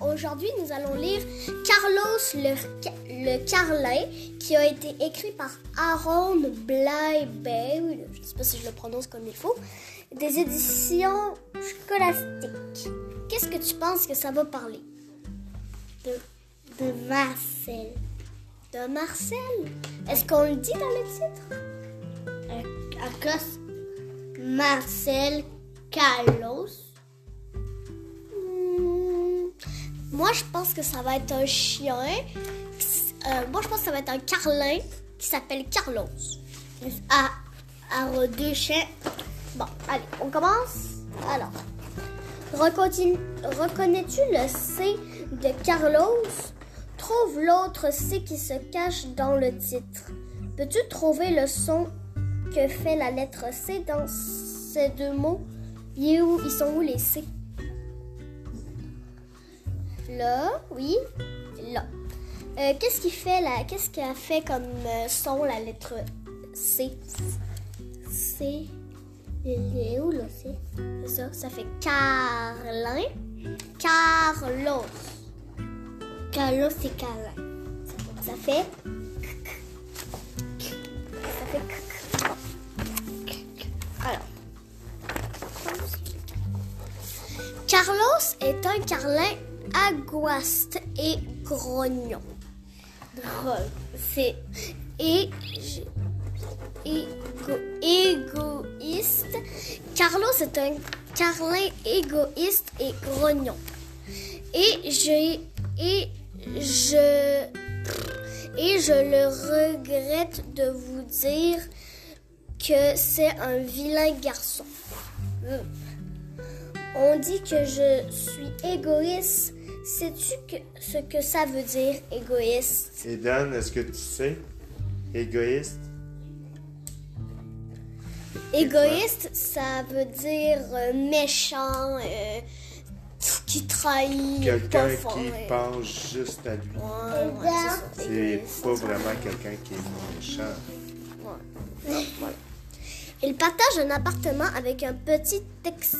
Aujourd'hui, nous allons lire Carlos le, le Carlin, qui a été écrit par Aaron Blybe, je ne sais pas si je le prononce comme il faut, des éditions scolastiques. Qu'est-ce que tu penses que ça va parler? De, Marcel. De Marcel? Est-ce qu'on le dit dans le titre? À, à cause Marcel Carlos. Moi, je pense que ça va être un chien. Euh, moi, je pense que ça va être un carlin qui s'appelle Carlos. À, à deux chiens. Bon, allez, on commence. Alors, reconnais-tu le C de Carlos? Trouve l'autre C qui se cache dans le titre. Peux-tu trouver le son que fait la lettre C dans ces deux mots? Ils, où, ils sont où les C? Là, oui, là. Euh, qu'est-ce qui fait la, qu'est-ce a fait comme euh, son la lettre C? C. Il est où là, C? C'est ça, ça fait Carlin. Carlos. Carlos c'est Carlin. Ça fait. Ça fait. Alors. Carlos est un carlin aguaste et grognon. C'est et, égo, égoïste. Carlos est un carlin égoïste et grognon. Et je et je et je le regrette de vous dire que c'est un vilain garçon. On dit que je suis égoïste. Sais-tu que, ce que ça veut dire, égoïste? Eden, est-ce que tu sais? Égoïste? Égoïste, ça veut dire euh, méchant, euh, qui trahit. Quelqu'un qui fort, pense juste à lui. Ouais, ouais, c'est pas vraiment quelqu'un qui est méchant. Ouais. Voilà. Il partage un appartement avec un petit tex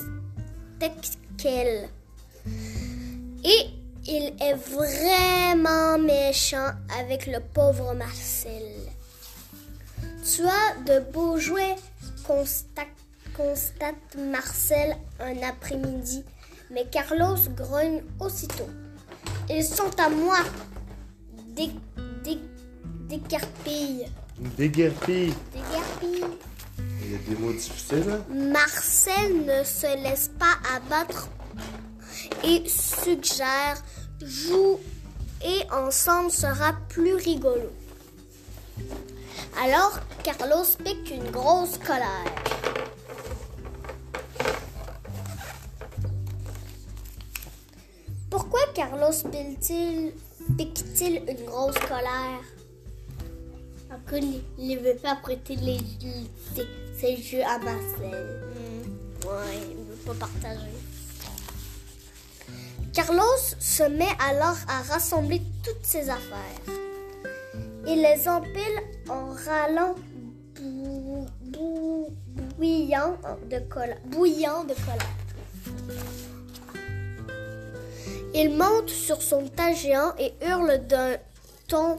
Texkel. Et il est vraiment méchant avec le pauvre Marcel. Tu as de beaux jouets, constate, constate Marcel un après-midi. Mais Carlos grogne aussitôt. Ils sont à moi. Dé, dé, décarpille. Une déguerpille. Marcel ne se laisse pas abattre et suggère joue et ensemble sera plus rigolo. Alors Carlos pique une grosse colère. Pourquoi Carlos pique-t-il une grosse colère? Il ne veut pas prêter les, ses, ses jeux à Marcel. Hmm, Ouais, il ne veut pas partager. Carlos se met alors à rassembler toutes ses affaires. Il les empile en râlant bou- bou- bouillant de colère. Bouillant de colère. Il monte sur son tas géant et hurle d'un ton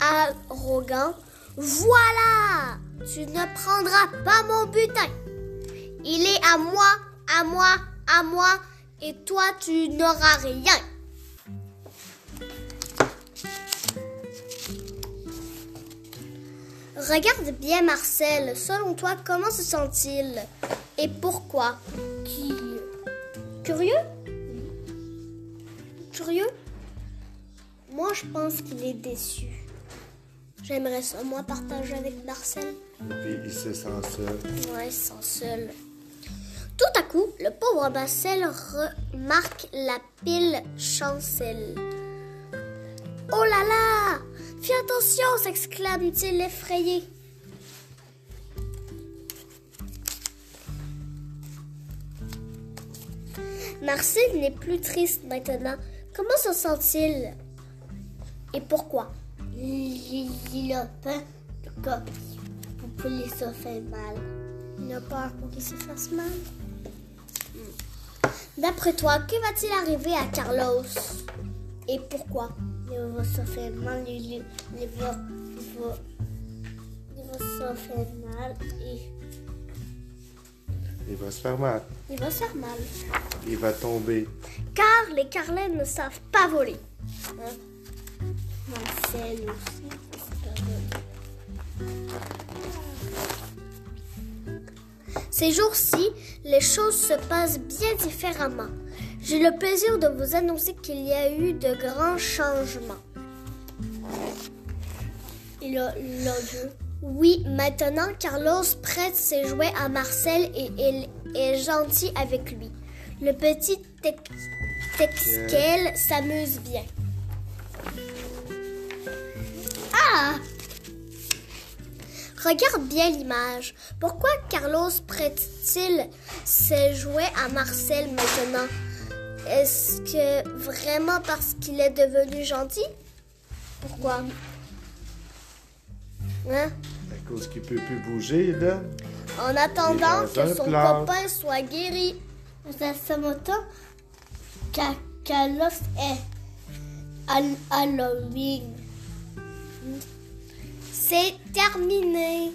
arrogant. Voilà! Tu ne prendras pas mon butin. Il est à moi, à moi, à moi, et toi tu n'auras rien. Regarde bien Marcel, selon toi, comment se sent-il? Et pourquoi? Curieux? Curieux? Moi, je pense qu'il est déçu. J'aimerais moi, partager avec Marcel. Puis il se sent seul. Ouais, sans seul. Tout à coup, le pauvre Marcel remarque la pile chancelle. Oh là là Fais attention s'exclame-t-il effrayé. Marcel n'est plus triste maintenant. Comment se sent-il? Et pourquoi? Il, il a peur que pour que les se fait mal. Il a peur pour qu'il se fasse mal. D'après toi, que va-t-il arriver à Carlos? Et pourquoi? Il va se faire mal, il, va, il va, il va se faire mal et Il va se faire mal. Il va se faire mal. Il va tomber. Car les carlins ne savent pas voler. Marcel aussi. c'est pas vrai. Ces jours-ci, les choses se passent bien différemment. J'ai le plaisir de vous annoncer qu'il y a eu de grands changements. Le, le jeu. Oui, maintenant, Carlos prête ses jouets à Marcel et il est gentil avec lui. Le petit Tex- Texkel s'amuse bien. Regarde bien l'image. Pourquoi Carlos prête-t-il ses jouets à Marcel maintenant? Est-ce que vraiment parce qu'il est devenu gentil? Pourquoi? Hein? À cause qu'il peut plus bouger, là. En attendant dans que son copain soit guéri. Ça ce Ca- Carlos est à. C'est terminé.